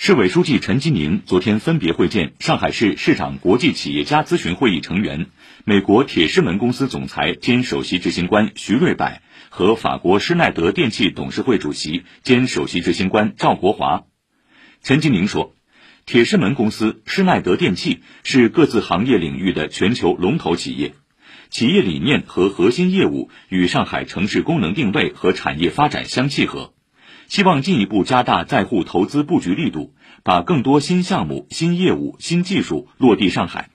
市委书记陈吉宁昨天分别会见上海市市长国际企业家咨询会议成员、美国铁狮门公司总裁兼首席执行官徐瑞柏和法国施耐德电气董事会主席兼首席执行官赵国华。陈吉宁说，铁狮门公司、施耐德电气是各自行业领域的全球龙头企业，企业理念和核心业务与上海城市功能定位和产业发展相契合。希望进一步加大在沪投资布局力度，把更多新项目、新业务、新技术落地上海，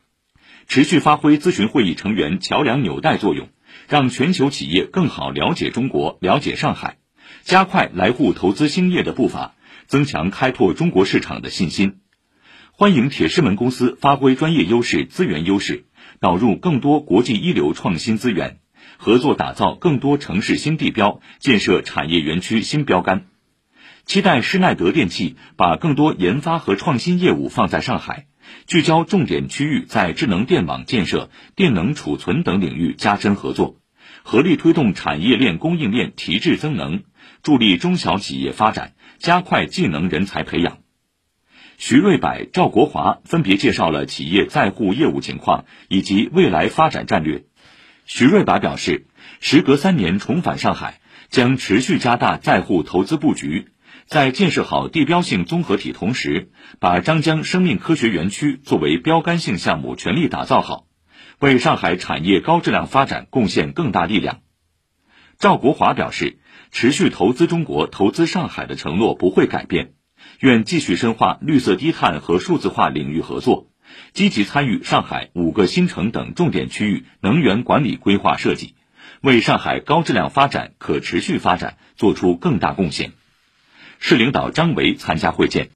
持续发挥咨询会议成员桥梁纽带作用，让全球企业更好了解中国、了解上海，加快来沪投资兴业的步伐，增强开拓中国市场的信心。欢迎铁狮门公司发挥专业优势、资源优势，导入更多国际一流创新资源，合作打造更多城市新地标，建设产业园区新标杆。期待施耐德电气把更多研发和创新业务放在上海，聚焦重点区域，在智能电网建设、电能储存等领域加深合作，合力推动产业链供应链提质增能，助力中小企业发展，加快技能人才培养。徐瑞柏、赵国华分别介绍了企业在沪业务情况以及未来发展战略。徐瑞柏表示，时隔三年重返上海，将持续加大在沪投资布局。在建设好地标性综合体同时，把张江生命科学园区作为标杆性项目全力打造好，为上海产业高质量发展贡献更大力量。赵国华表示，持续投资中国、投资上海的承诺不会改变，愿继续深化绿色低碳和数字化领域合作，积极参与上海五个新城等重点区域能源管理规划设计，为上海高质量发展、可持续发展做出更大贡献。市领导张维参加会见。